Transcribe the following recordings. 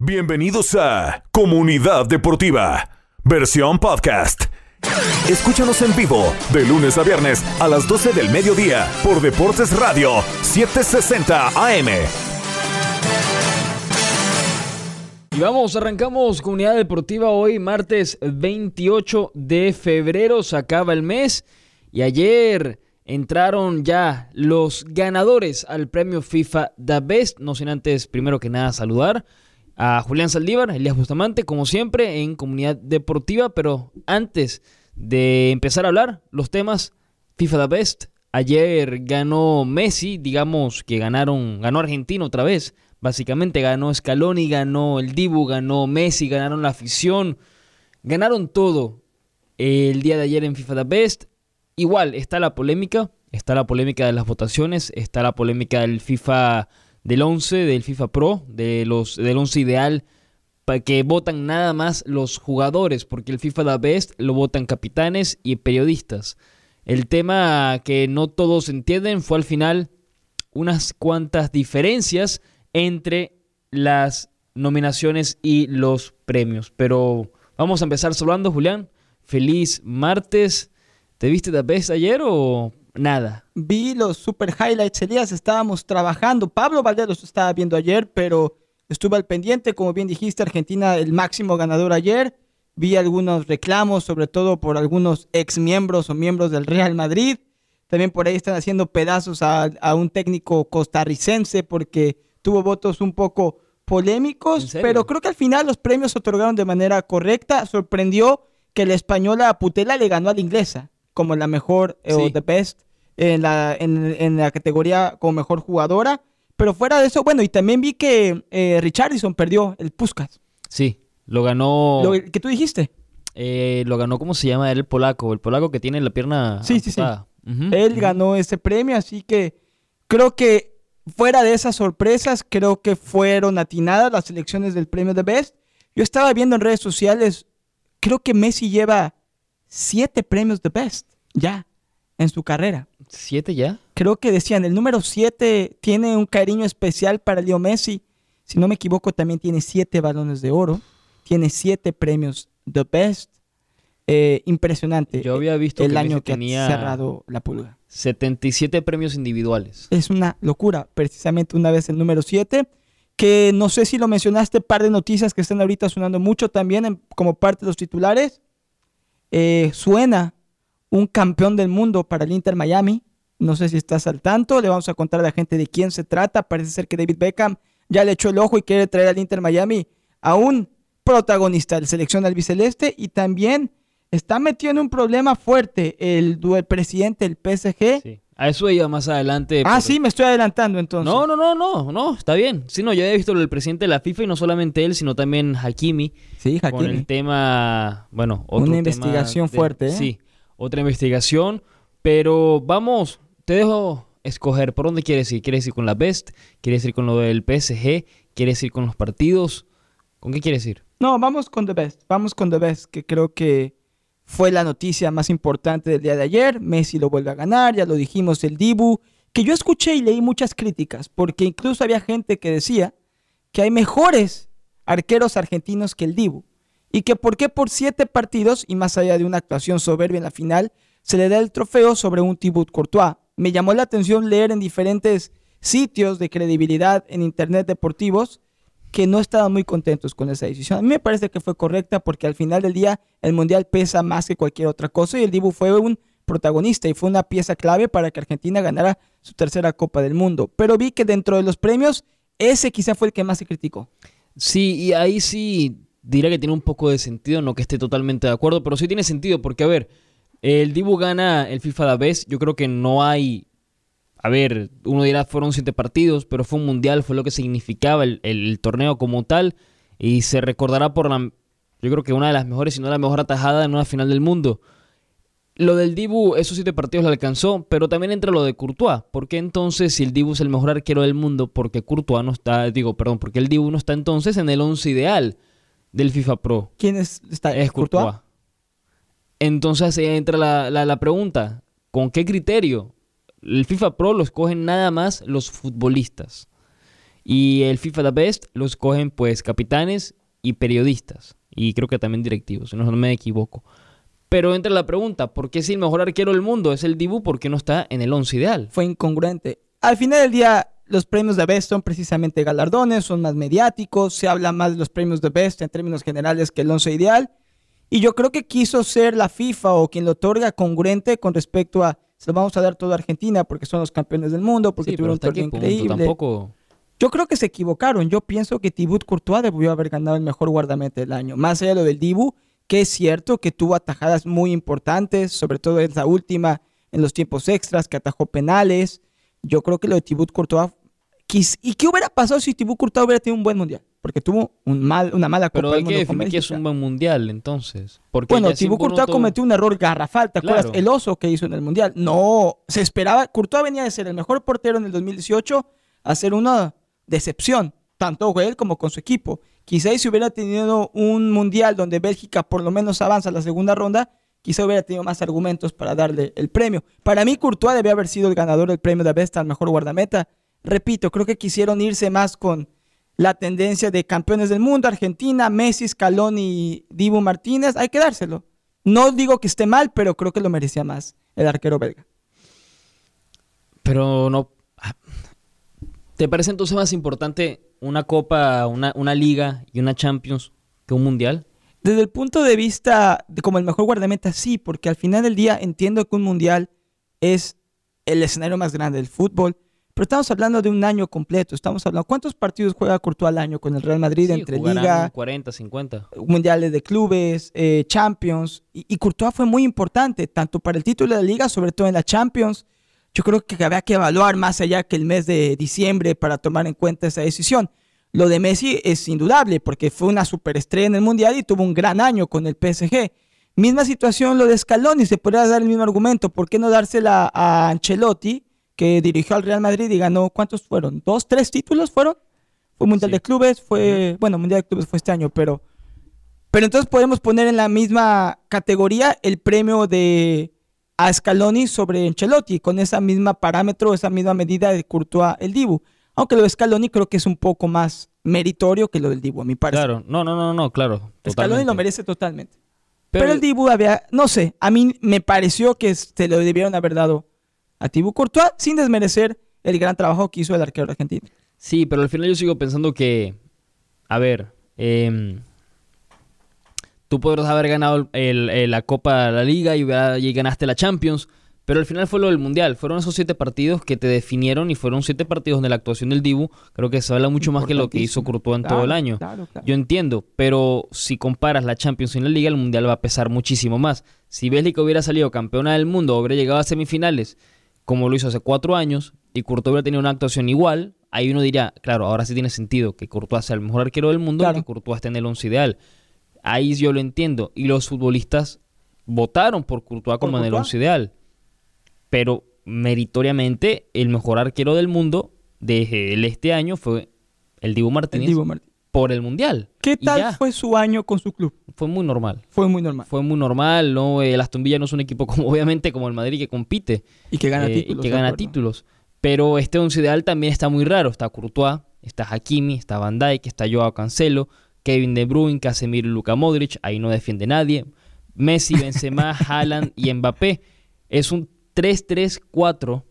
Bienvenidos a Comunidad Deportiva, versión podcast. Escúchanos en vivo de lunes a viernes a las 12 del mediodía por Deportes Radio 760 AM. Y vamos, arrancamos Comunidad Deportiva hoy, martes 28 de febrero, se acaba el mes y ayer entraron ya los ganadores al premio FIFA The Best, no sin antes primero que nada saludar a Julián Saldívar, Elías Bustamante, como siempre, en Comunidad Deportiva. Pero antes de empezar a hablar, los temas FIFA The Best. Ayer ganó Messi, digamos que ganaron, ganó Argentina otra vez. Básicamente ganó Scaloni, ganó el Dibu, ganó Messi, ganaron la afición. Ganaron todo el día de ayer en FIFA The Best. Igual está la polémica, está la polémica de las votaciones, está la polémica del FIFA del 11 del FIFA Pro, de los, del 11 ideal, para que votan nada más los jugadores, porque el FIFA The Best lo votan capitanes y periodistas. El tema que no todos entienden fue al final unas cuantas diferencias entre las nominaciones y los premios. Pero vamos a empezar saludando, Julián. Feliz martes. ¿Te viste The Best ayer o nada. Vi los super highlights, Elías, estábamos trabajando. Pablo Valderos estaba viendo ayer, pero estuve al pendiente, como bien dijiste, Argentina el máximo ganador ayer. Vi algunos reclamos, sobre todo por algunos ex miembros o miembros del Real Madrid. También por ahí están haciendo pedazos a, a un técnico costarricense porque tuvo votos un poco polémicos, pero creo que al final los premios se otorgaron de manera correcta. Sorprendió que la española Putela le ganó a la inglesa como la mejor eh, o the best en la, en, la categoría como mejor jugadora. Pero fuera de eso, bueno, y también vi que eh, Richardson perdió el Puskas. Sí, lo ganó. Lo que tú dijiste. Eh, lo ganó, ¿cómo se llama? el polaco, el polaco que tiene la pierna. Sí, sí, sí. Él ganó ese premio, así que creo que fuera de esas sorpresas, creo que fueron atinadas las elecciones del premio de Best. Yo estaba viendo en redes sociales, creo que Messi lleva siete premios de Best ya en su carrera. ¿Siete ya? Creo que decían, el número siete tiene un cariño especial para Leo Messi. Si no me equivoco, también tiene siete balones de oro. Tiene siete premios The Best. Eh, impresionante. Yo había visto el año que tenía cerrado la pulga. 77 premios individuales. Es una locura. Precisamente una vez el número siete. Que no sé si lo mencionaste, par de noticias que están ahorita sonando mucho también como parte de los titulares. Eh, suena un campeón del mundo para el Inter Miami. No sé si estás al tanto, le vamos a contar a la gente de quién se trata. Parece ser que David Beckham ya le echó el ojo y quiere traer al Inter Miami a un protagonista de la selección albiceleste y también está metido en un problema fuerte el, el presidente del PSG. Sí. A eso iba más adelante. Ah, sí, me estoy adelantando entonces. No, no, no, no, no, está bien. Sí, no, yo había visto el presidente de la FIFA y no solamente él, sino también Hakimi. Sí, Hakimi. Con el tema, bueno, otro Una investigación fuerte, ¿eh? Sí, otra investigación. Pero vamos, te dejo escoger por dónde quieres ir. ¿Quieres ir con la Best? ¿Quieres ir con lo del PSG? ¿Quieres ir con los partidos? ¿Con qué quieres ir? No, vamos con The Best. Vamos con The Best, que creo que fue la noticia más importante del día de ayer. Messi lo vuelve a ganar, ya lo dijimos, el Dibu. Que yo escuché y leí muchas críticas, porque incluso había gente que decía que hay mejores arqueros argentinos que el Dibu. Y que por qué por siete partidos, y más allá de una actuación soberbia en la final, se le da el trofeo sobre un Thibaut Courtois. Me llamó la atención leer en diferentes sitios de credibilidad en Internet deportivos que no estaban muy contentos con esa decisión. A mí me parece que fue correcta porque al final del día el Mundial pesa más que cualquier otra cosa y el Dibu fue un protagonista y fue una pieza clave para que Argentina ganara su tercera Copa del Mundo. Pero vi que dentro de los premios, ese quizá fue el que más se criticó. Sí, y ahí sí diré que tiene un poco de sentido, no que esté totalmente de acuerdo, pero sí tiene sentido porque, a ver, el Dibu gana el FIFA de vez, yo creo que no hay a ver, uno dirá fueron siete partidos, pero fue un mundial, fue lo que significaba el, torneo como tal, y se recordará por la, yo creo que una de las mejores, si no la mejor atajada en una final del mundo. Lo del Dibu, esos siete partidos lo alcanzó, pero también entra lo de Courtois. ¿Por qué entonces, si el Dibu es el mejor arquero del mundo, porque Courtois no está, digo, perdón, porque el Dibu no está entonces en el once ideal del FIFA Pro? ¿Quién es, está, es Courtois? Entonces entra la, la, la pregunta, ¿con qué criterio el FIFA Pro lo escogen nada más los futbolistas. Y el FIFA The Best lo escogen pues capitanes y periodistas. Y creo que también directivos, si no, no me equivoco. Pero entra la pregunta, ¿por qué si el mejor arquero del mundo es el Dibu, por qué no está en el 11 ideal? Fue incongruente. Al final del día, los premios de Best son precisamente galardones, son más mediáticos, se habla más de los premios de Best en términos generales que el 11 ideal. Y yo creo que quiso ser la FIFA o quien lo otorga congruente con respecto a se lo vamos a dar todo a Argentina porque son los campeones del mundo, porque Sí, tuvieron un pero ¿hasta torneo increíble. Tampoco... Yo creo que se equivocaron. Yo pienso que Thibaut Courtois debió haber ganado el mejor guardameta del año. Más allá de lo del Dibu, que es cierto que tuvo atajadas muy importantes, sobre todo en la última, en los tiempos extras, que atajó penales. Yo creo que lo de Thibaut Courtois... ¿Y qué hubiera pasado si Thibaut Courtois hubiera tenido un buen mundial? Porque tuvo un mal, una mala Pero Copa hay del que definir que es un buen mundial, entonces. Porque Bueno, impugnó Courtois todo- cometió un error garrafal, ¿te acuerdas? Claro. El oso que hizo en el Mundial. No, se esperaba, Courtois venía de ser el mejor portero en el 2018 a ser una decepción, tanto con él como con su equipo. Quizá si hubiera tenido un Mundial donde Bélgica por lo menos avanza a la segunda ronda, quizá hubiera tenido más argumentos para darle el premio. Para mí, Courtois debía haber sido el ganador del premio de Best al mejor guardameta. Repito, creo que quisieron irse más con la tendencia de campeones del mundo, Argentina, Messi, Scaloni y Dibu Martínez, hay que dárselo. No digo que esté mal, pero creo que lo merecía más el arquero belga. Pero no. ah, ¿Te parece entonces más importante una copa, una, una liga y una Champions que un mundial? Desde el punto de vista de como el mejor guardameta, sí, porque al final del día entiendo que un mundial es el escenario más grande del fútbol, pero estamos hablando de un año completo. Estamos hablando, ¿cuántos partidos juega Courtois al año con el Real Madrid Sí, entre Liga, 40, 50. mundiales de clubes, eh, Champions. Y, y Courtois fue muy importante, tanto para el título de la liga, sobre todo en la Champions. Yo creo que había que evaluar más allá que el mes de diciembre para tomar en cuenta esa decisión. Lo de Messi es indudable, porque fue una superestrella en el Mundial y tuvo un gran año con el PSG. Misma situación lo de Scaloni, se podría dar el mismo argumento. ¿Por qué no dársela a Ancelotti, que dirigió al Real Madrid y ganó, ¿cuántos fueron? ¿Dos, tres títulos fueron? Fue Mundial Sí. de Clubes, fue, bueno, Mundial de Clubes fue este año, pero pero entonces podemos poner en la misma categoría el premio de a Scaloni sobre Ancelotti, con esa misma parámetro, esa misma medida de Courtois el Dibu. Aunque lo de Scaloni creo que es un poco más meritorio que lo del Dibu, a mi parecer. Claro, no, no, no, no, claro. Scaloni totalmente. lo merece totalmente. Pero, el Dibu había, no sé, a mí me pareció que se lo debieron haber dado a Thibaut Courtois sin desmerecer el gran trabajo que hizo el arquero argentino. Sí, pero al final yo sigo pensando que, a ver, em, tú podrás haber ganado el- el- la Copa de la Liga y, ganaste la Champions, pero al final fue lo del Mundial. Fueron esos siete partidos que te definieron y fueron siete partidos de la actuación del Dibu. Creo que se habla mucho más que lo que hizo. Courtois en todo el año. claro, claro. Yo entiendo, pero si comparas la Champions y la Liga, el Mundial va a pesar muchísimo más. Si Bélgica hubiera salido campeona del mundo, hubiera llegado a semifinales, como lo hizo hace cuatro años, y Courtois hubiera tenido una actuación igual, ahí uno diría, claro, ahora sí tiene sentido que Courtois sea el mejor arquero del mundo Claro. que Courtois esté en el once ideal. Ahí yo lo entiendo. Y los futbolistas votaron por Courtois Por como en el once ideal. Pero meritoriamente, el mejor arquero del mundo de el este año fue el Dibu El Dibu Martínez. Por el Mundial. ¿Qué tal fue su año con su club? Fue muy normal. Fue muy normal. Fue muy normal, ¿no? El Aston Villa no es un equipo como, obviamente, como el Madrid que compite. Y que gana eh, títulos. Y que gana títulos. Pero este once ideal también está muy raro. Está Courtois, está Hakimi, está Van Dijk, está Joao Cancelo, Kevin De Bruyne, Casemiro y Luka Modric. Ahí no defiende nadie. Messi, Benzema, Haaland y Mbappé. Es un 3-3-4.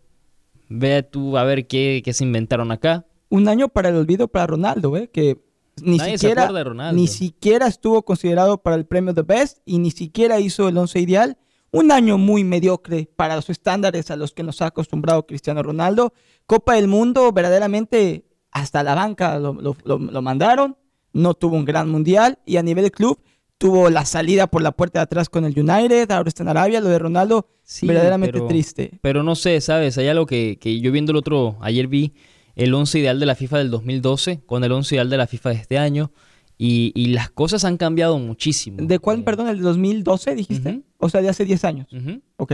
Ve tú a ver qué, qué se inventaron acá. Un año para el olvido para Ronaldo, ¿eh? Que ni Nadie se siquiera, Ronaldo. ni siquiera estuvo considerado para el premio The Best y ni siquiera hizo el once ideal. Un año muy mediocre para los estándares a los que nos ha acostumbrado Cristiano Ronaldo. Copa del Mundo, verdaderamente hasta la banca lo, lo- lo- lo mandaron. No tuvo un gran mundial y a nivel club tuvo la salida por la puerta de atrás con el United. Ahora está en Arabia. Lo de Ronaldo, Sí, verdaderamente pero- triste. Pero no sé, ¿sabes? Hay algo que, que yo viendo el otro, ayer vi el 11 ideal de la FIFA del 2012 con el 11 ideal de la FIFA de este año y, y las cosas han cambiado muchísimo. ¿De cuál, Eh, perdón? ¿El de 2012 dijiste? Ujú. O sea, de hace 10 años.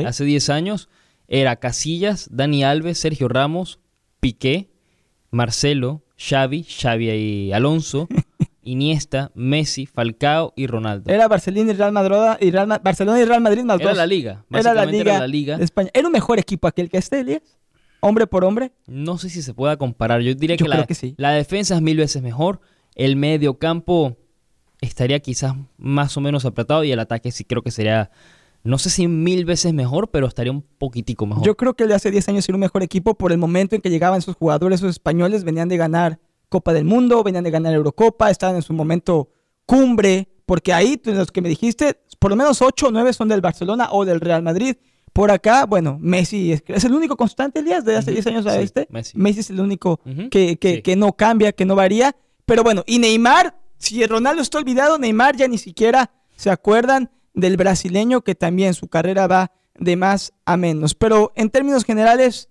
Hace 10 años era Casillas, Dani Alves, Sergio Ramos, Piqué, Marcelo, Xavi, Xavi y Alonso, Iniesta, Messi, Falcao y Ronaldo. Era Barcelona y Real Madrid y Real Barcelona y Real Madrid más Era dos. la liga, Era la liga, era la liga. de España. Era un mejor equipo aquel que este. Hombre por hombre. No sé si se pueda comparar. Yo diría Yo que, creo la, que sí. la defensa es mil veces mejor. El medio campo estaría quizás más o menos apretado y el ataque sí creo que sería, no sé si mil veces mejor, pero estaría un poquitico mejor. Yo creo que el de hace 10 años era un mejor equipo por el momento en que llegaban esos jugadores, esos españoles, venían de ganar Copa del Mundo, venían de ganar Eurocopa, estaban en su momento cumbre, porque ahí, los que me dijiste, por lo menos 8 o 9 son del Barcelona o del Real Madrid. Por acá, bueno, Messi es, es el único constante, Elías, de hace 10 años a sí, este. Messi. es el único que, que- sí. que no cambia, que no varía. Pero bueno, y Neymar, si Ronaldo está olvidado, Neymar ya ni siquiera se acuerdan del brasileño que también su carrera va de más a menos. Pero en términos generales,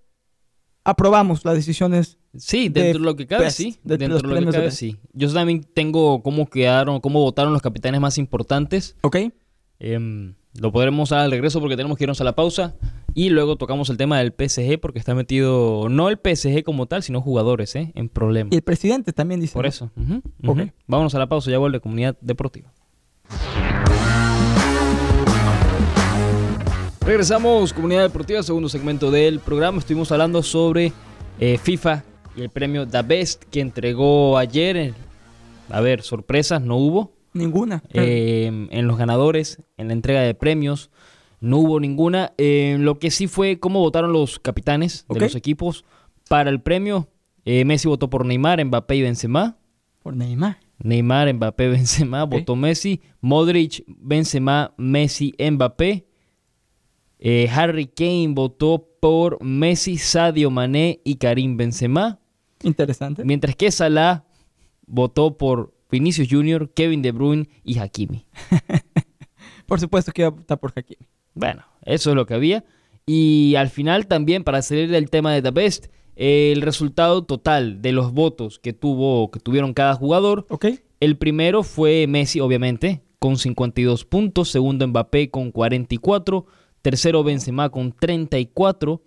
aprobamos las decisiones. Sí, de dentro de lo que cabe, Best, sí. de Dentro los de lo que cabe, sí. Yo también tengo cómo quedaron, cómo votaron los capitanes más importantes. ¿Ok? Em, lo podremos dar al regreso porque tenemos que irnos a la pausa. Y luego tocamos el tema del PSG porque está metido, no el PSG como tal, sino jugadores, ¿eh? En problemas. Y el presidente también dice. Por eso. ujú, ujú. Ok. Vámonos a la pausa, ya vuelve Comunidad Deportiva. Regresamos, Comunidad Deportiva, segundo segmento del programa. Estuvimos hablando sobre eh, FIFA y el premio The Best que entregó ayer. A ver, sorpresas no hubo. Ninguna. Eh, en los ganadores, en la entrega de premios, no hubo ninguna. Eh, lo que sí fue cómo votaron los capitanes de los equipos para el premio. Eh, Messi votó por Neymar, Mbappé y Benzema. Por Neymar. Neymar, Mbappé, Benzema, Ok. votó Messi. Modric, Benzema, Messi, Mbappé. Eh, Harry Kane votó por Messi, Sadio Mané y Karim Benzema. Interesante. Mientras que Salah votó por Vinicius Jr., Kevin De Bruyne y Hakimi. Por supuesto que iba a votar por Hakimi. Bueno, eso es lo que había. Y al final también, para salir del tema de The Best, el resultado total de los votos que, tuvo, que tuvieron cada jugador ¿Ok? El primero fue Messi, obviamente, con 52 puntos. Segundo, Mbappé con 44. Tercero, Benzema con 34.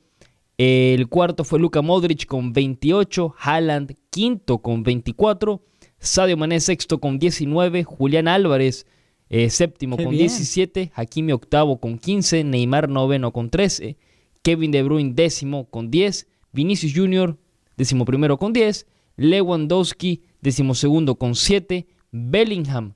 El cuarto fue Luka Modric con 28. Haaland, quinto con 24. Sadio Mané, sexto con 19. Julián Álvarez, eh, séptimo Qué con bien. 17. Hakimi, octavo con 15. Neymar, noveno con 13. Kevin De Bruyne, décimo con 10. Vinicius Jr., décimo primero con 10. Lewandowski, decimosegundo con 7. Bellingham,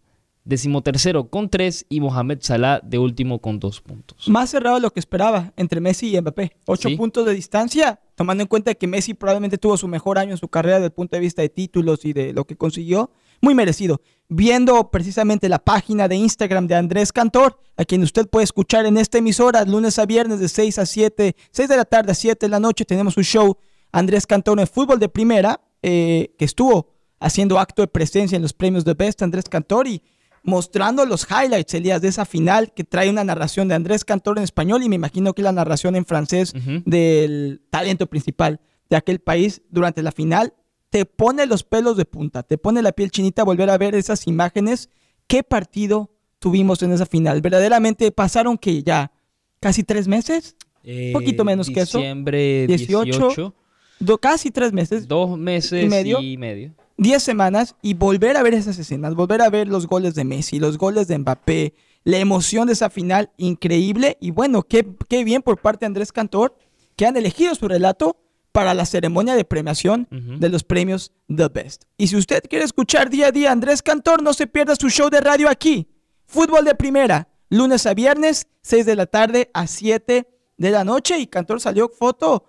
decimotercero con 3. Y Mohamed Salah, de último con 2 puntos. Más cerrado de lo que esperaba entre Messi y Mbappé. Ocho Sí. puntos de distancia, tomando en cuenta que Messi probablemente tuvo su mejor año en su carrera desde el punto de vista de títulos y de lo que consiguió. Muy merecido. Viendo precisamente la página de Instagram de Andrés Cantor, a quien usted puede escuchar en esta emisora lunes a viernes de 6 a 7, 6 de la tarde a 7 de la noche, tenemos un show Andrés Cantor en fútbol de primera, eh, que estuvo haciendo acto de presencia en los premios de Best Andrés Cantor y mostrando los highlights, Elías, de esa final que trae una narración de Andrés Cantor en español y me imagino que la narración en francés del talento principal de aquel país durante la final, te pone los pelos de punta, te pone la piel chinita volver a ver esas imágenes. ¿Qué partido tuvimos en esa final? Verdaderamente pasaron que ya casi tres meses, Eh, poquito menos que eso. Diciembre 18, 18. do- casi tres meses, Dos meses ¿Y medio? y medio. 10 semanas y volver a ver esas escenas, volver a ver los goles de Messi, los goles de Mbappé, la emoción de esa final increíble y bueno, qué, qué bien por parte de Andrés Cantor que han elegido su relato para la ceremonia de premiación de los premios The Best. Y si usted quiere escuchar día a día a Andrés Cantor, no se pierda su show de radio aquí. Fútbol de primera, lunes a viernes, 6 de la tarde a 7 de la noche y Cantor salió foto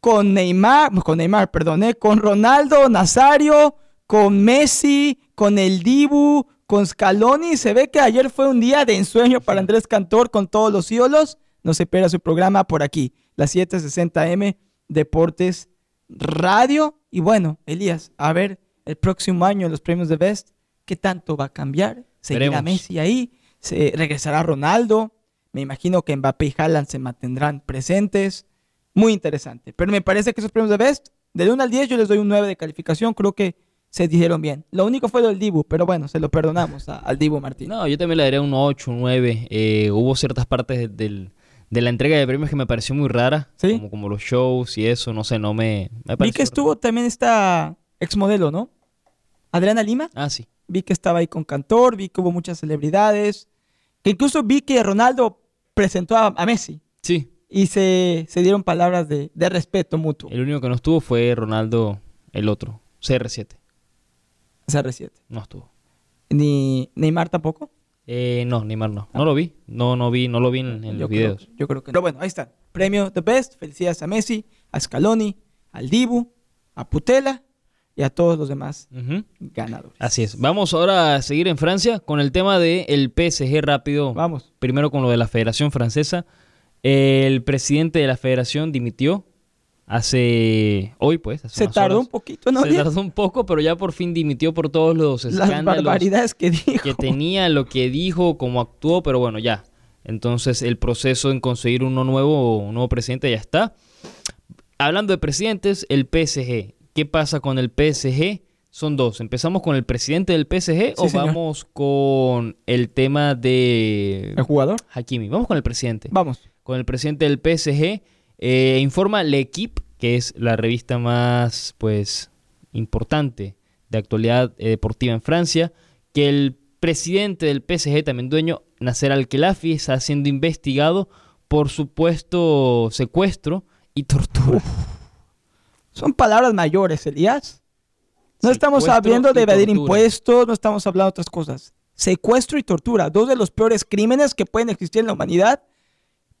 con Neymar, con Neymar, perdón, eh, con Ronaldo Nazario, con Messi, con el Dibu, con Scaloni. Se ve que ayer fue un día de ensueño para Andrés Cantor con todos los ídolos. No se pierda su programa por aquí, las 760M Deportes Radio. Y bueno, Elías, a ver el próximo año los premios de Best, ¿qué tanto va a cambiar? ¿Seguirá. Messi ahí? ¿Se regresará Ronaldo? Me imagino que Mbappé y Haaland se mantendrán presentes. Muy interesante. Pero me parece que esos premios de Best, del 1 al 10 yo les doy un 9 de calificación. Creo que se dijeron bien. Lo único fue lo del Dibu, pero bueno, se lo perdonamos a- al Dibu Martín. No, yo también le daría un 8, un 9. Eh, hubo ciertas partes de, de la entrega de premios que me pareció muy rara. ¿Sí? Como, como los shows y eso, no sé, no me, me Vi que estuvo también esta exmodelo, ¿no? Adriana Lima. Ah, sí. Vi que estaba ahí con Cantor, vi que hubo muchas celebridades. Que incluso vi que Ronaldo presentó a, a Messi. Sí. y se, se dieron palabras de, de respeto mutuo. El único que no estuvo fue Ronaldo, el otro, CR7. CR7. No estuvo. Ni Neymar tampoco. Eh, no, Neymar no. No lo vi. No, no vi, no lo vi en, los creo- videos. yo creo que no. Pero bueno, ahí está. Premio The Best. Felicidades a Messi, a Scaloni, al Dibu, a Putela y a todos los demás Ujú. ganadores. Así es. Vamos ahora a seguir en Francia con el tema del PSG rápido. Vamos. Primero con lo de la Federación Francesa. El presidente de la Federación dimitió hace hoy, pues. hace Se tardó horas. un poquito, ¿no? Se tardó un poco, pero ya por fin dimitió por todos los Las escándalos barbaridades que dijo. que tenía, lo que dijo, cómo actuó, pero bueno, ya. Entonces el proceso en conseguir uno nuevo, un nuevo presidente ya está. Hablando de presidentes, el PSG. ¿Qué pasa con el PSG? Son dos. ¿Empezamos con el presidente del PSG o señor. vamos con el tema de ¿El jugador? Hakimi? Vamos con el presidente. Vamos. Con el presidente del PSG. Eh, informa L'Equipe, que es la revista más pues importante de actualidad eh, deportiva en Francia, que el presidente del PSG, también dueño, Nasser Al-Khelaifi, está siendo investigado por supuesto secuestro y tortura. Son palabras mayores, Elías. No estamos hablando de evadir tortura. impuestos, no estamos hablando de otras cosas. Secuestro y tortura, dos de los peores crímenes que pueden existir en la humanidad.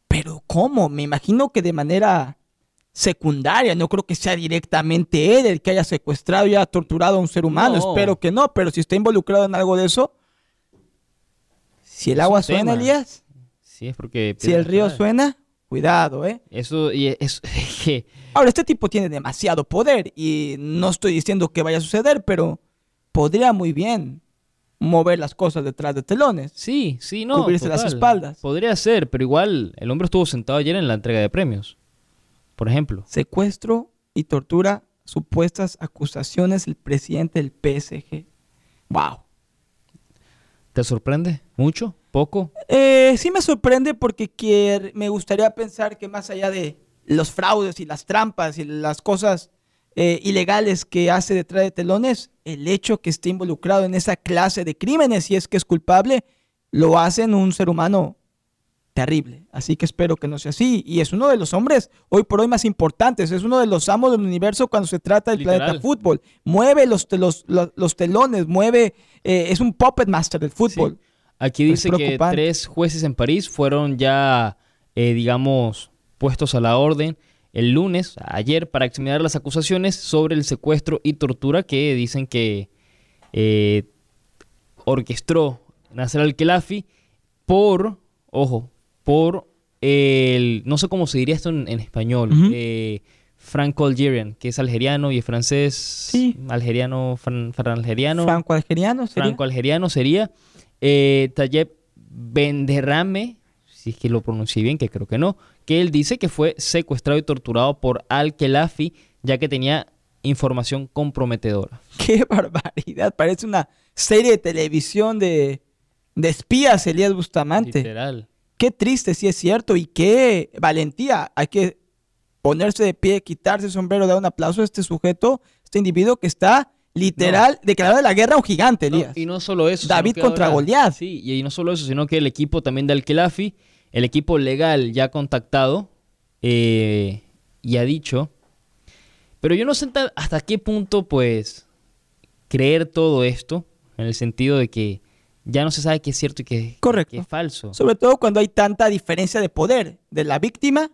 Pero ¿cómo? Me imagino que de manera secundaria, no creo que sea directamente él el que haya secuestrado y haya torturado a un ser humano. No. Espero que no, pero si está involucrado en algo de eso, si el Es agua suena, tema. Elías, Sí, es porque... si el río suena cuidado, ¿eh? Eso, y es, que Ahora, este tipo tiene demasiado poder y no estoy diciendo que vaya a suceder, pero podría muy bien mover las cosas detrás de telones. Sí, sí, no. Cubrirse las espaldas. Podría ser, pero igual el hombre estuvo sentado ayer en la entrega de premios. Por ejemplo. Secuestro y tortura, supuestas acusaciones del presidente del PSG. Wow. ¿Te sorprende? ¿Mucho? ¿Poco? Eh, sí me sorprende porque me gustaría pensar que más allá de los fraudes y las trampas y las cosas eh, ilegales que hace detrás de telones, el hecho que esté involucrado en esa clase de crímenes, si es que es culpable, lo hacen un ser humano terrible. Así que espero que no sea así. Y es uno de los hombres hoy por hoy más importantes. Es uno de los amos del universo cuando se trata del Literal. planeta fútbol. Mueve los, los, los- los telones, mueve... eh, es un puppet master del fútbol. Aquí dice que tres jueces en París fueron ya, eh, digamos, puestos a la orden el lunes, ayer, para examinar las acusaciones sobre el secuestro y tortura que dicen que eh, orquestó Nasser al-Khelaifi por, ojo, por el, no sé cómo se diría esto en, en español, eh, Franco Algerian, que es algeriano y es francés, Sí. algeriano, fran, algeriano Franco-algeriano sería. franco-algeriano sería eh, Tayyip Benderrame, si es que lo pronuncié bien, que creo que no, que él dice que fue secuestrado y torturado por Al-Khelafi, ya que tenía información comprometedora. Qué barbaridad. Parece una serie de televisión de, de espías, Elías Bustamante. Literal. Qué triste, si es cierto. Y qué valentía. Hay que ponerse de pie, quitarse el sombrero, dar un aplauso a este sujeto, este individuo que está literal declarado la guerra a un gigante, No, Elías. y no solo eso. David contra ahora- Goliat. Sí, y no solo eso, sino que el equipo también de Al-Khelafi, el equipo legal ya contactado eh, y ha dicho, pero yo no sé hasta- hasta qué punto pues creer todo esto, en el sentido de que ya no se sabe qué es cierto y qué, Correcto. qué es falso. Sobre todo cuando hay tanta diferencia de poder de la víctima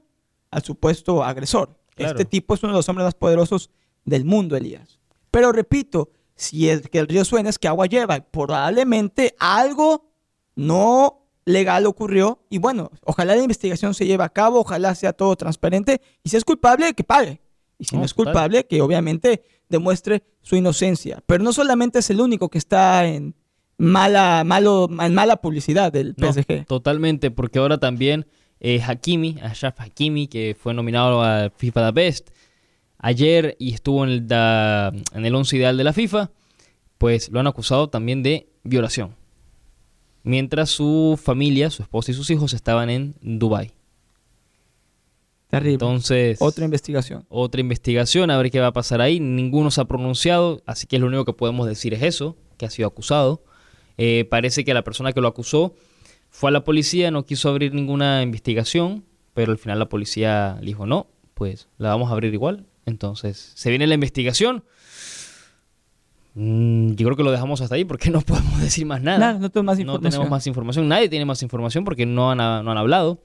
al supuesto agresor. Claro. Este tipo es uno de los hombres más poderosos del mundo, Elías. Pero repito, si es que el río suena es que agua lleva. Probablemente algo no legal ocurrió y bueno, ojalá la investigación se lleve a cabo, ojalá sea todo transparente y si es culpable, que pague. Y si no, No, es culpable, que obviamente demuestre su inocencia. Pero no solamente es el único que está en mala, malo, en mala publicidad del No, PSG. totalmente, porque ahora también eh, Hakimi, Ashraf Hakimi, que fue nominado a FIFA The Best ayer y estuvo en el, da- en el 11 ideal de la FIFA, pues lo han acusado también de violación. Mientras su familia, su esposa y sus hijos estaban en Dubai. Terrible. Entonces, Otra investigación. otra investigación, a ver qué va a pasar ahí. Ninguno se ha pronunciado, así que lo único que podemos decir es eso, que ha sido acusado. Eh, parece que la persona que lo acusó fue a la policía, no quiso abrir ninguna investigación, pero al final la policía le dijo no, pues la vamos a abrir igual. Entonces, se viene la investigación. Mm, yo creo que lo dejamos hasta ahí porque no podemos decir más nada. Nada, no tengo más No tenemos más información. Nadie tiene más información porque no han, no han hablado.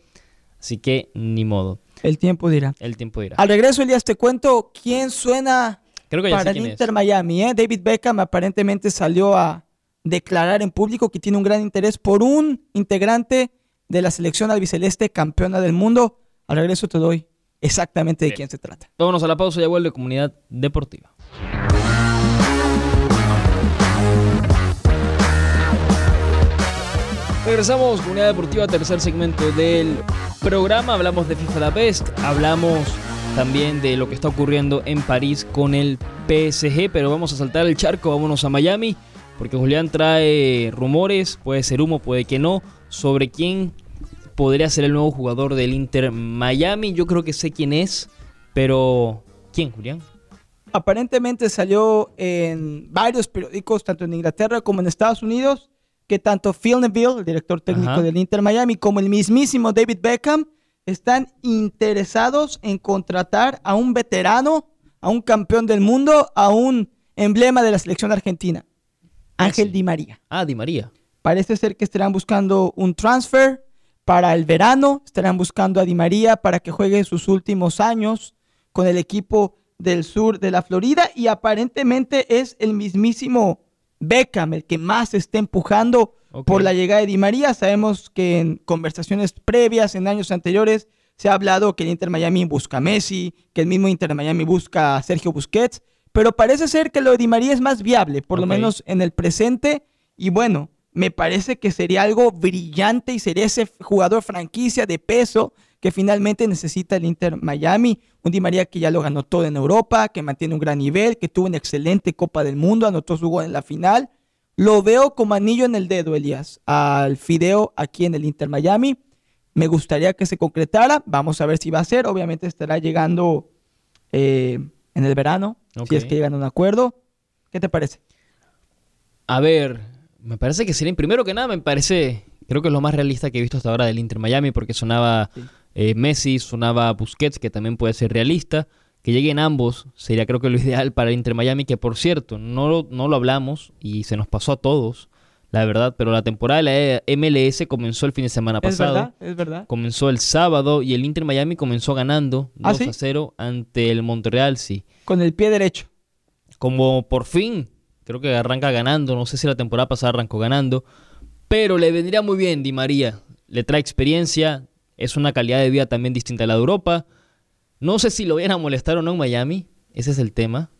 Así que ni modo. El tiempo dirá. El tiempo dirá. Al regreso, Elías, te cuento quién suena Creo que ya para sé el Inter es. Miami. ¿eh? David Beckham aparentemente salió a declarar en público que tiene un gran interés por un integrante de la selección albiceleste campeona del mundo. Al regreso te doy exactamente de Bien. quién se trata. Vámonos a la pausa, ya vuelve Comunidad Deportiva. Regresamos, Comunidad Deportiva, tercer segmento del programa. Hablamos de FIFA La Best, hablamos también de lo que está ocurriendo en París con el PSG, pero vamos a saltar el charco, vámonos a Miami, porque Julián trae rumores, puede ser humo, puede que no, sobre quién podría ser el nuevo jugador del Inter Miami. Yo creo que sé quién es, pero ¿quién, Julián? Aparentemente salió en varios periódicos, tanto en Inglaterra como en Estados Unidos, que tanto Phil Neville, el director técnico Ajá. del Inter Miami, como el mismísimo David Beckham están interesados en contratar a un veterano, a un campeón del mundo, a un emblema de la selección argentina, Ángel sí. Di María. Ah, Di María. Parece ser que estarán buscando un transfer para el verano, estarán buscando a Di María para que juegue sus últimos años con el equipo del sur de la Florida y aparentemente es el mismísimo Beckham el que más está empujando por la llegada de Di María. Sabemos que en conversaciones previas, en años anteriores, se ha hablado que el Inter Miami busca a Messi, que el mismo Inter Miami busca a Sergio Busquets, pero parece ser que lo de Di María es más viable, por lo menos en el presente. Y bueno, me parece que sería algo brillante y sería ese jugador franquicia de peso que finalmente necesita el Inter Miami. Un Di María que ya lo ganó todo en Europa, que mantiene un gran nivel, que tuvo una excelente Copa del Mundo, anotó su gol en la final. Lo veo como anillo en el dedo, Elías, al Fideo aquí en el Inter Miami. Me gustaría que se concretara. Vamos a ver si va a ser. Obviamente estará llegando eh, en el verano, si es que llegan a un acuerdo. ¿Qué te parece? A ver, me parece que sería, primero que nada, me parece, creo que es lo más realista que he visto hasta ahora del Inter Miami, porque sonaba Sí. eh, Messi, sonaba Busquets, que también puede ser realista. Que lleguen ambos sería creo que lo ideal para el Inter Miami, que por cierto, no lo, no lo hablamos y se nos pasó a todos, la verdad, pero la temporada de la MLS comenzó el fin de semana Es pasado. verdad, es verdad. Comenzó el sábado y el Inter Miami comenzó ganando 2 ¿Ah, sí? a 0 ante el Montreal, sí. Con el pie derecho. Como por fin, creo que arranca ganando, no sé si la temporada pasada arrancó ganando, pero le vendría muy bien Di María, le trae experiencia, es una calidad de vida también distinta a la de Europa. No sé si lo vayan a molestar o no en Miami, ese es el tema.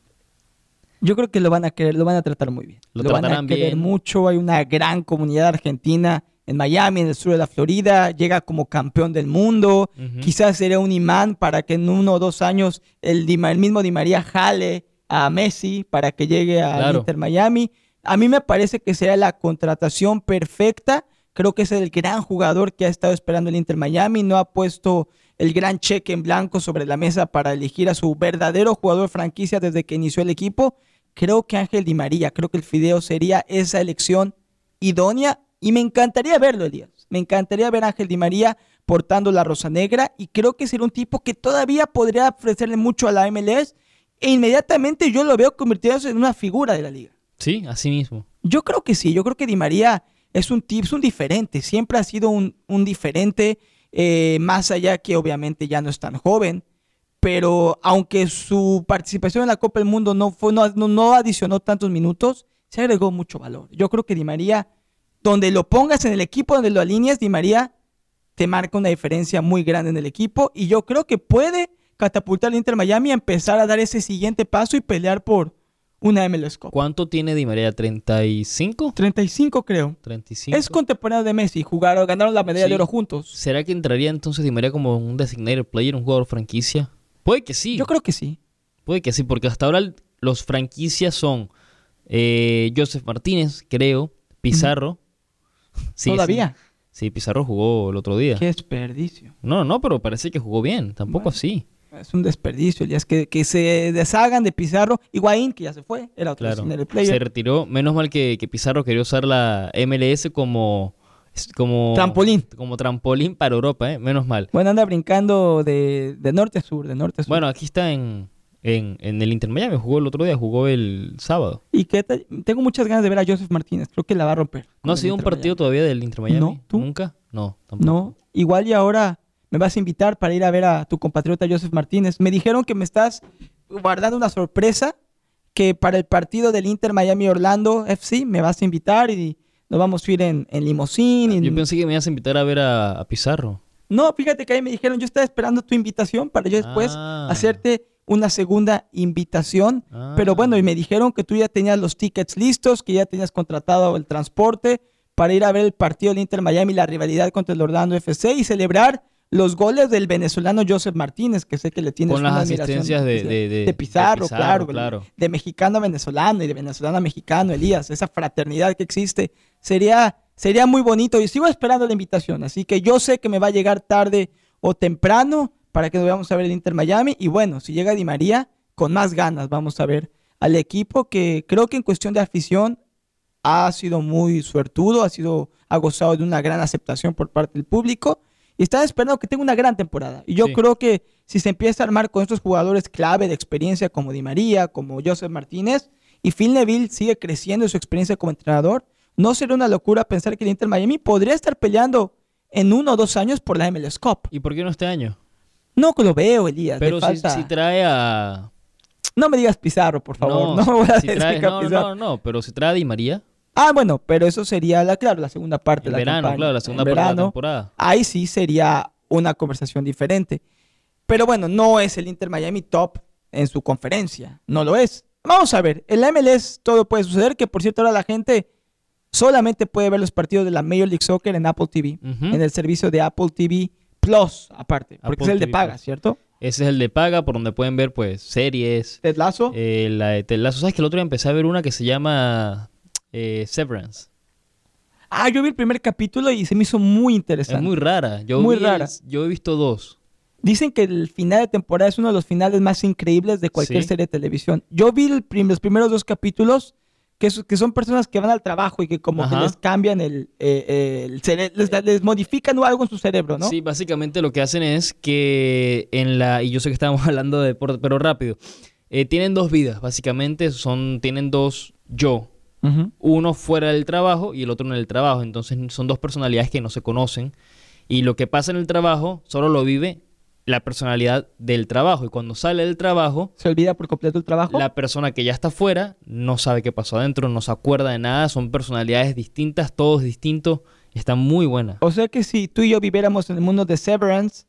Yo creo que lo van a querer, lo van a tratar muy bien. Lo van a querer bien. mucho. Hay una gran comunidad argentina en Miami, en el sur de la Florida. Llega como campeón del mundo. Quizás sería un imán para que en uno o dos años el, Di el mismo Di María jale a Messi para que llegue al Claro. Inter Miami. A mí me parece que sería la contratación perfecta. Creo que es el gran jugador que ha estado esperando el Inter Miami. No ha puesto el gran cheque en blanco sobre la mesa para elegir a su verdadero jugador franquicia desde que inició el equipo. Creo que Ángel Di María, creo que el Fideo sería esa elección idónea y me encantaría verlo, Elías. Me encantaría ver a Ángel Di María portando la rosa negra y creo que sería un tipo que todavía podría ofrecerle mucho a la MLS e inmediatamente yo lo veo convirtiéndose en una figura de la liga. Sí, así mismo. Yo creo que sí, yo creo que Di María es un tip, es un diferente, siempre ha sido un, un diferente, eh, más allá que obviamente ya no es tan joven, pero aunque su participación en la Copa del Mundo no, fue, no, no- no adicionó tantos minutos, se agregó mucho valor. Yo creo que Di María, donde lo pongas en el equipo, donde lo alineas, Di María te marca una diferencia muy grande en el equipo y yo creo que puede catapultar al Inter Miami a empezar a dar ese siguiente paso y pelear por una MLS Cup. ¿Cuánto tiene Di María? ¿35? 35 creo. 35. Es contemporáneo de Messi, jugaron, ganaron la medalla Sí. de oro juntos. ¿Será que entraría entonces Di María como un designated player, un jugador franquicia? Puede que sí. Yo creo que sí. Puede que sí, porque hasta ahora los franquicias son eh, Joseph Martínez, creo, Pizarro. Sí, Todavía. Sí, Sí, Pizarro jugó el otro día. Qué desperdicio. No, no, pero parece que jugó bien, tampoco Bueno. así. Es un desperdicio, Elías, que, que se deshagan de Pizarro. Higuaín, que ya se fue, era otro Claro. Se player. retiró, menos mal que, que Pizarro quería usar la MLS como Es como Trampolín. Como trampolín para Europa, ¿eh? Menos mal. Bueno, anda brincando de, de norte a sur, de norte a sur. Bueno, aquí está en, en, en el Inter Miami. Jugó el otro día, jugó el sábado. y qué tal- tengo muchas ganas de ver a Joseph Martínez. Creo que la va a romper. ¿No ha sido un partido todavía del Inter Miami? No, ¿tú? ¿Nunca? No, tampoco. No, igual y ahora me vas a invitar para ir a ver a tu compatriota Joseph Martínez. Me dijeron que me estás guardando una sorpresa que para el partido del Inter Miami Orlando FC me vas a invitar y nos vamos a ir en, en limosín. Yo pensé que me ibas a invitar a ver a, a Pizarro. No, fíjate que ahí me dijeron, yo estaba esperando tu invitación para yo después Ah. hacerte una segunda invitación. Ah. Pero bueno, y me dijeron que tú ya tenías los tickets listos, que ya tenías contratado el transporte para ir a ver el partido del Inter Miami, la rivalidad contra el Orlando FC y celebrar los goles del venezolano Joseph Martínez, que sé que le tienes Con las asistencias de- de- de- de Pizarro, claro, claro. de mexicano a venezolano y de venezolano a mexicano, Elías, esa fraternidad que existe. Sería, sería muy bonito y sigo esperando la invitación, así que yo sé que me va a llegar tarde o temprano para que nos vayamos a ver el Inter Miami y bueno, si llega Di María, con más ganas vamos a ver al equipo que creo que en cuestión de afición ha sido muy suertudo, ha sido ha gozado de una gran aceptación por parte del público y están esperando que tenga una gran temporada. Y yo Sí. creo que si se empieza a armar con estos jugadores clave de experiencia como Di María, como Joseph Martínez y Phil Neville sigue creciendo en su experiencia como entrenador, no sería una locura pensar que el Inter Miami podría estar peleando en uno o dos años por la MLS Cup. ¿Y por qué no este año? No lo veo, Elías. Pero si, falta- si trae a... No me digas Pizarro, por favor. No, voy a si decir trae- no, no, no, pero si trae a Di María Ah, bueno, pero eso sería, la, claro, la segunda parte en de la verano, campaña. claro, la En segunda parte de la verano, temporada. Ahí sí sería una conversación diferente. Pero bueno, no es el Inter Miami top en su conferencia. No lo es. Vamos a ver. En la MLS todo puede suceder. Que por cierto, ahora la gente solamente puede ver los partidos de la Major League Soccer en Apple TV. En el servicio de Apple TV Plus, aparte. Porque Apple es el de paga, Plus. ¿cierto? Ese es el de paga, por donde pueden ver, pues, series. Ted. Eh, la de Ted Lasso. ¿Sabes que el otro día empecé a ver una que se llama eh, Severance? Ah, yo vi el primer capítulo y se me hizo muy Es interesante. muy rara. Yo Muy el- rara. yo he visto dos. Dicen que el final de temporada es uno de los finales más increíbles de cualquier Sí. serie de televisión. Yo vi el prim- los primeros dos capítulos que, es- que son personas que van al trabajo y que como que les cambian el, eh, eh, el les, les modifican algo en su cerebro, ¿no? Sí, básicamente lo que hacen es que en la, y yo sé que estábamos hablando de deporte, pero rápido, eh, tienen dos vidas, básicamente son, tienen dos yo, Uno fuera del trabajo y el otro en el trabajo, entonces son dos personalidades que no se conocen. Y lo que pasa en el trabajo solo lo vive la personalidad del trabajo. Y cuando sale del trabajo Se olvida por completo el trabajo. la persona que ya está fuera no sabe qué pasó adentro, no se acuerda de nada, son personalidades distintas, todos distintos, está muy buena. O sea que si tú y yo viviéramos en el mundo de Severance,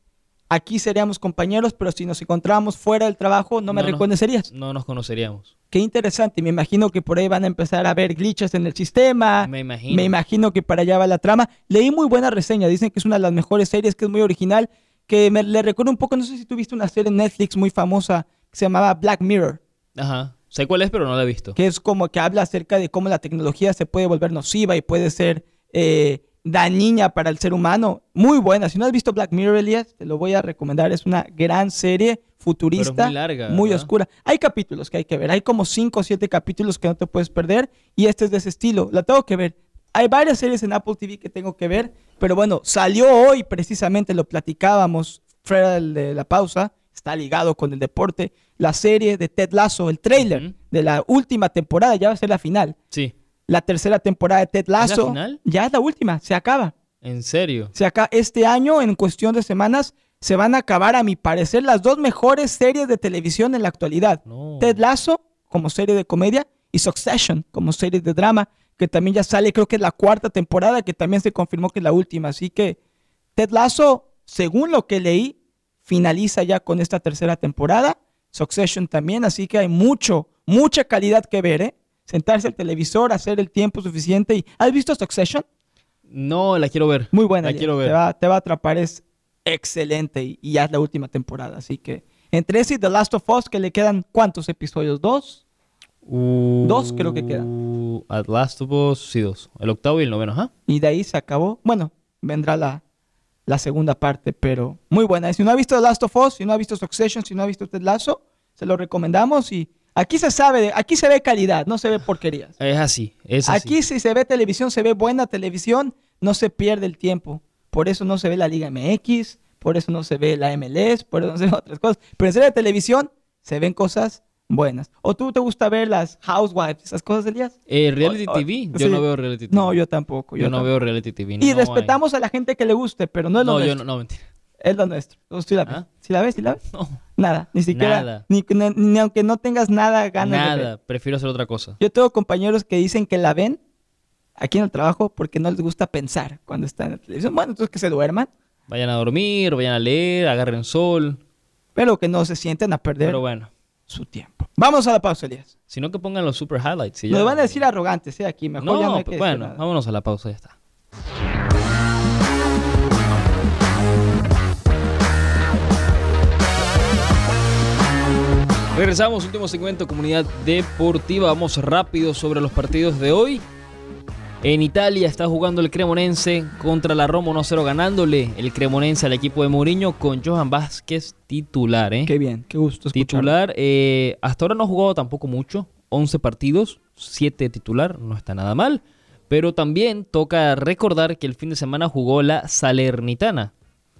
aquí seríamos compañeros, pero si nos encontrábamos fuera del trabajo, no me No, no. reconocerías. No nos conoceríamos. Qué interesante. Me imagino que por ahí van a empezar a ver glitches en el sistema. Me imagino. Me imagino que para allá va la trama. Leí muy buena reseña. Dicen que es una de las mejores series, que es muy original. Que me le recuerda un poco, no sé si tú viste una serie en Netflix muy famosa que se llamaba Black Mirror, Ajá. Sé cuál es, pero no la he visto. que es como que habla acerca de cómo la tecnología se puede volver nociva y puede ser eh, dañina para el ser humano. Muy buena. Si no has visto Black Mirror, Elías, te lo voy a recomendar. Es una gran serie futurista, muy larga, muy oscura. Hay capítulos que hay que ver. Hay como 5 o 7 capítulos que no te puedes perder y este es de ese estilo. La tengo que ver. Hay varias series en Apple TV que tengo que ver, pero bueno, salió hoy precisamente, lo platicábamos fuera de la pausa, está ligado con el deporte, la serie de Ted Lasso, el trailer de la última temporada, ya va a ser la final. Sí. La tercera temporada de Ted la Lasso. final? Ya es la última, se acaba. ¿En serio? Se acaba. Este año, en cuestión de semanas, se van a acabar, a mi parecer, las dos mejores series de televisión en la actualidad. No. Ted Lasso, como serie de comedia, y Succession, como serie de drama, que también ya sale, creo que es la cuarta temporada, que también se confirmó que es la última. Así que Ted Lasso, según lo que leí, finaliza ya con esta tercera temporada. Succession también, así que hay mucho, mucha calidad que ver, ¿eh? Sentarse al televisor, hacer el tiempo suficiente. Y, ¿Has visto Succession? No, la quiero ver. Muy buena. La Elías. quiero ver. Te va, te va a atrapar, es excelente y, y ya es la última temporada. Así que entre ese y The Last of Us, que le quedan ¿cuántos episodios? ¿Dos? Dos creo que quedan. Uh, At Last of Us, sí, dos. El octavo y el noveno, ajá. Y de ahí se acabó. Bueno, vendrá la, la segunda parte, pero muy buena. Y si no ha visto The Last of Us, si no ha visto Succession, si no ha visto Ted Lasso, se lo recomendamos y aquí se sabe, aquí se ve calidad, no se ve porquerías. Es así, es así. Aquí si se ve televisión, se ve buena televisión, no se pierde el tiempo. Por eso no se ve la Liga MX, por eso no se ve la MLS, por eso no se ven otras cosas. Pero en serie de televisión se ven cosas buenas. ¿O tú te gusta ver las Housewives, esas cosas, Elías? Eh, reality O- o- TV, yo sí. no veo reality TV. No, yo tampoco. Yo, no tampoco. veo reality TV. Y hay. respetamos a la gente que le guste, pero no es lo No, yo no, no, mentira. Es lo nuestro. ¿Tú sí la ves? ¿Ah? ¿Sí la ves? ¿Sí la ves? No, Nada, ni siquiera. Nada. Ni, ni- ni aunque no tengas nada ganas de ver. nada. Prefiero hacer otra cosa. Yo tengo compañeros que dicen que la ven aquí en el trabajo porque no les gusta pensar cuando están en la televisión. Bueno, entonces que se duerman, Vayan a dormir, vayan a leer, agarren sol. pero que no se sienten a perder Pero bueno, su tiempo. Vamos a la pausa, Elías. si no que pongan los super highlights. y Nos ya. van a decir arrogantes, ¿eh? Aquí, mejor No, ya no hay que pues, decir bueno, nada. vámonos a la pausa, ya está. Regresamos, último segmento, comunidad deportiva. Vamos rápido sobre los partidos de hoy. En Italia está jugando el Cremonense contra la Roma 1-0 ganándole el Cremonense al equipo de Mourinho con Johan Vázquez titular. ¿eh? Qué bien, qué gusto escucharlo. Titular, eh, hasta ahora no ha jugado tampoco mucho, 11 partidos, 7 titular, no está nada mal, pero también toca recordar que el fin de semana jugó la Salernitana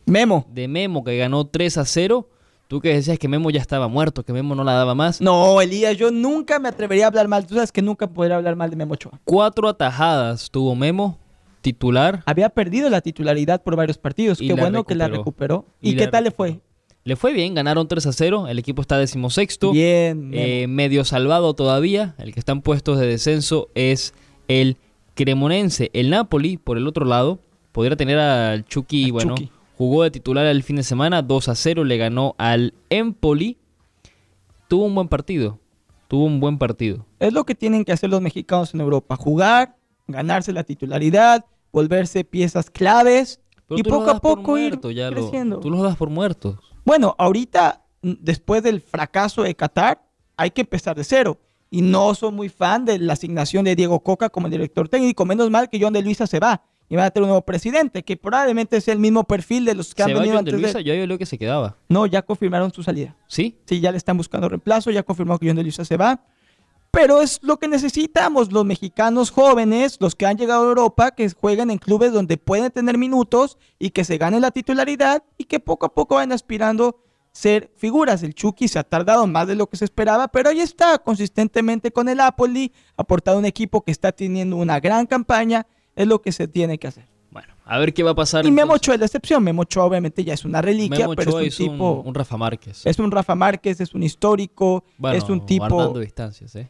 Memo. de Memo que ganó 3 a 0. Tú que decías que Memo ya estaba muerto, que Memo no la daba más. No, Elías, yo nunca me atrevería a hablar mal. Tú sabes que nunca podría hablar mal de Memo Ochoa. Cuatro atajadas tuvo Memo, titular. Había perdido la titularidad por varios partidos. Y Qué bueno que la recuperó. Y ¿Y, la qué tal le fue? Le fue bien, ganaron 3 a 0. El equipo está decimosexto. Bien. Eh, medio salvado todavía. El que está en puestos de descenso es el Cremonense. El Napoli, por el otro lado, podría tener al Chucky, bueno, Chucky. Jugó de titular el fin de semana, 2 a 0, le ganó al Empoli. Tuvo un buen partido. Tuvo un buen partido. Es lo que tienen que hacer los mexicanos en Europa. Jugar, ganarse la titularidad, volverse piezas claves Pero y poco a poco ir muerto, ya lo- creciendo. tú los das por muertos. Bueno, ahorita, mm, después del fracaso de Qatar, hay que empezar de cero. Y no soy muy fan de la asignación de Diego Coca como director técnico. Menos mal que John de Luisa se va y va a tener un nuevo presidente, que probablemente sea el mismo perfil de los que han venido de antes Luisa, de... yo leído que se quedaba. No, ya confirmaron su salida. ¿Sí? Sí, ya le están buscando reemplazo, ya confirmó que John de Luisa se va. Pero es lo que necesitamos los mexicanos jóvenes, los que han llegado a Europa, que jueguen en clubes donde pueden tener minutos y que se ganen la titularidad y que poco a poco vayan aspirando ser figuras. El Chucky se ha tardado más de lo que se esperaba, pero ahí está consistentemente con el Napoli, aportado un equipo que está teniendo una gran campaña, es lo que se tiene que hacer. Bueno, a ver qué va a pasar. Y Memo. Ochoa es la excepción, Memo Ochoa obviamente ya es una reliquia, Memo pero Ochoa es un tipo... un, un Rafa Márquez. Es un Rafa Márquez, es un histórico, Bueno, es un tipo... distancias, ¿eh?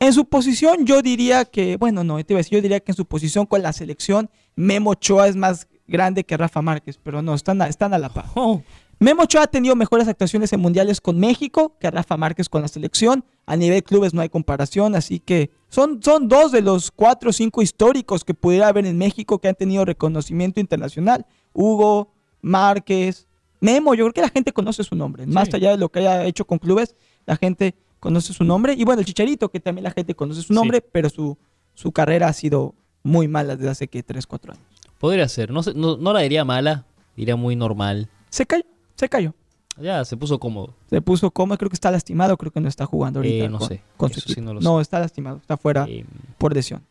En su posición yo diría que, bueno, no, te iba a decir, yo diría que en su posición con la selección, Memo Ochoa es más grande que Rafa Márquez, pero no, están a, están a la par. Oh, Memo Ochoa ha tenido mejores actuaciones en mundiales con México que Rafa Márquez con la selección. A nivel clubes no hay comparación, así que son, son dos de los cuatro o cinco históricos que pudiera haber en México que han tenido reconocimiento internacional. Hugo, Márquez, Memo, yo creo que la gente conoce su nombre. Más allá de lo que haya hecho con clubes, la gente conoce su nombre. Y bueno, el Chicharito, que también la gente conoce su nombre, pero su, su carrera ha sido muy mala desde hace que 3, 4 años. podría ser. No, no, no la diría mala, diría muy normal. Se cayó, se cayó. Ya, se puso cómodo. Se puso como, creo que está lastimado, creo que no está jugando ahorita. Eh, no con, sé, con su eso sí equipo. no lo no, está lastimado, está fuera Eh, por lesión.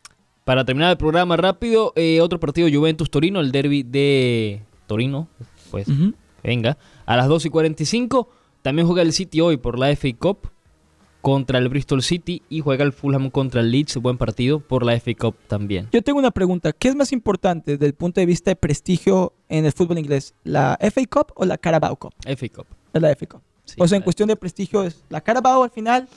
para terminar el programa rápido, eh, otro partido Juventus-Torino, el derby de Torino. Pues venga. A las 2 y 45 también juega el City hoy por la FA Cup contra el Bristol City y juega el Fulham contra el Leeds. Buen partido por la FA Cup también. Yo tengo una pregunta. ¿Qué es más importante desde el punto de vista de prestigio en el fútbol inglés? ¿La FA Cup o la Carabao Cup? FA Cup. Es la FA Cup. Sí, o sea, en cuestión de prestigio es la Carabao al final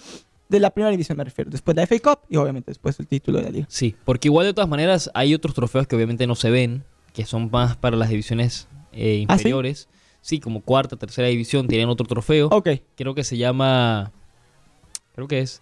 de la primera división me refiero. Después la FA Cup y obviamente después el título de la liga. Sí, porque igual de todas maneras hay otros trofeos que obviamente no se ven, que son más para las divisiones eh, ¿Ah, sí? inferiores. sí? como cuarta, tercera división tienen otro trofeo. Ok. Creo que se llama, creo que es,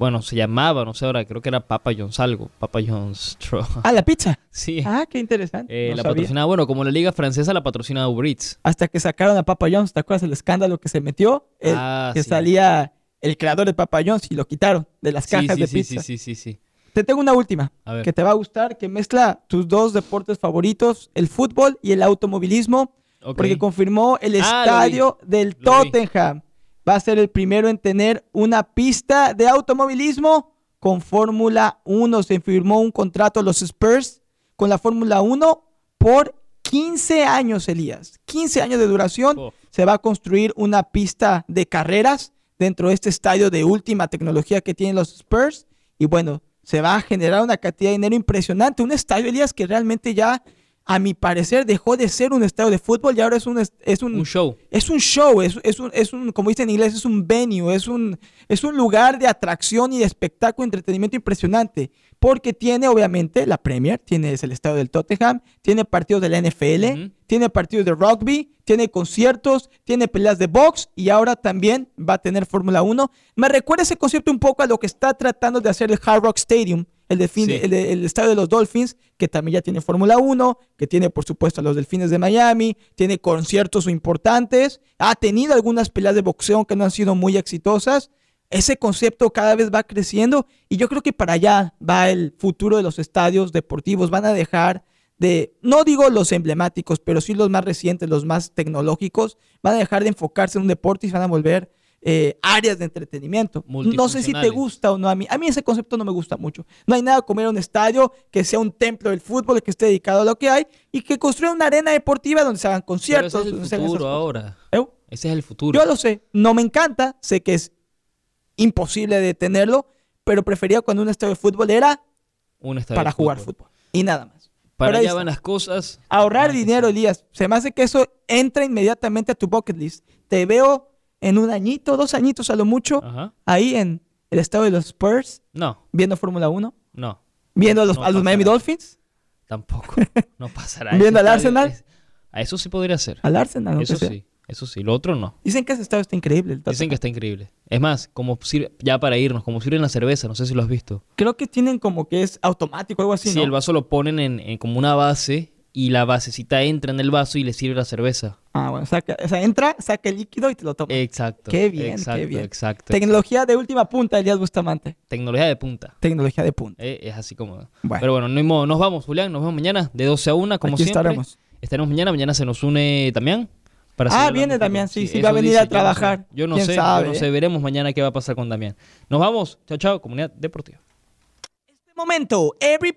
bueno, se llamaba, no sé ahora, creo que era Papa John's algo, Papa John's Tro- Ah, la pizza. Sí, Ah, qué interesante. eh, No la sabía. patrocinaba, bueno, como la liga francesa la patrocina Uber Eats. Hasta que sacaron a Papa John's, ¿te acuerdas el escándalo que se metió? El- Ah, que sí. salía el creador de Papa John's y lo quitaron de las cajas sí, de sí, pizza. sí, sí, sí, sí. Te tengo una última A ver. que te va a gustar, que mezcla tus dos deportes favoritos, el fútbol y el automovilismo, porque confirmó el Ah, estadio del Lo vi. Va a ser el primero en tener una pista de automovilismo con Fórmula 1. Se firmó un contrato los Spurs con la Fórmula 1 por 15 años, Elías. 15 años de duración. Oh. Se va a construir una pista de carreras dentro de este estadio de última tecnología que tienen los Spurs. Y bueno, se va a generar una cantidad de dinero impresionante. Un estadio, Elías, que realmente ya, a mi parecer, dejó de ser un estadio de fútbol y ahora es un, es- un, Un show. es un show, es, es un, es un, como dicen en inglés, es un venue, es un, es un lugar de atracción y de espectáculo, entretenimiento impresionante. Porque tiene, obviamente, la Premier, tiene es el estadio del Tottenham, tiene partidos de la NFL, tiene partidos de rugby, tiene conciertos, tiene peleas de box y ahora también va a tener Fórmula 1. Me recuerda ese concepto un poco a lo que está tratando de hacer el Hard Rock Stadium, el, delfín- Sí. el, el estadio de los Dolphins, que también ya tiene Fórmula 1, que tiene por supuesto a los Delfines de Miami, tiene conciertos importantes, ha tenido algunas peleas de boxeo que no han sido muy exitosas. Ese concepto cada vez va creciendo y yo creo que para allá va el futuro de los estadios deportivos. Van a dejar de, no digo los emblemáticos, pero sí los más recientes, los más tecnológicos, van a dejar de enfocarse en un deporte y se van a volver eh, áreas de entretenimiento. No sé si te gusta o no a mí. A mí ese concepto no me gusta mucho. No hay nada como ir a un estadio que sea un templo del fútbol, que esté dedicado a lo que hay y que construya una arena deportiva donde se hagan Pero conciertos. ese es el futuro ahora. ¿Eh? Ese es el futuro. Yo lo sé, no me encanta, sé que es imposible detenerlo, pero prefería cuando un estadio de fútbol era Un estadio para de jugar fútbol. Y nada más. Para allá van las cosas. Ahorrar Ah, dinero. Elías. Se me hace que eso entra inmediatamente a tu bucket list. Te veo en un añito, dos añitos a lo mucho, Ajá. ahí en el estadio de los Spurs, No, viendo Fórmula 1, no. viendo a los, No a los Miami. Dolphins, Tampoco. No pasará. ¿Viendo al Arsenal? es- A eso sí podría ser. al Arsenal. aunque Eso sí. Eso sí. Lo otro no. Dicen que ese estadio está increíble. el Dicen que está increíble. Es más, como sirve, ya para irnos, como sirven la cerveza, no sé si lo has visto. Creo que tienen como que es automático algo así, Sí, ¿no? el vaso lo ponen en, en como una base y la basecita entra en el vaso y le sirve la cerveza. Ah, bueno, saca, o sea, entra, saca el líquido y te lo toma. Exacto. Qué bien, exacto, qué bien. Exacto. Tecnología de última punta, Elías Bustamante. Tecnología de punta. Tecnología de punta. Eh, es así como. Bueno. Pero bueno, no hay modo. nos vamos, Julián. Nos vemos mañana de 12 a 1, como Aquí siempre. estaremos. Estaremos mañana. Mañana se nos une para Ah, viene. Damián, sí, sí, va a venir dice, a yo no sé. trabajar. Yo no ¿Quién sé, yo no sé. Veremos mañana qué va a pasar con Damián. Nos vamos. Chao, chao, comunidad deportiva. Este momento, every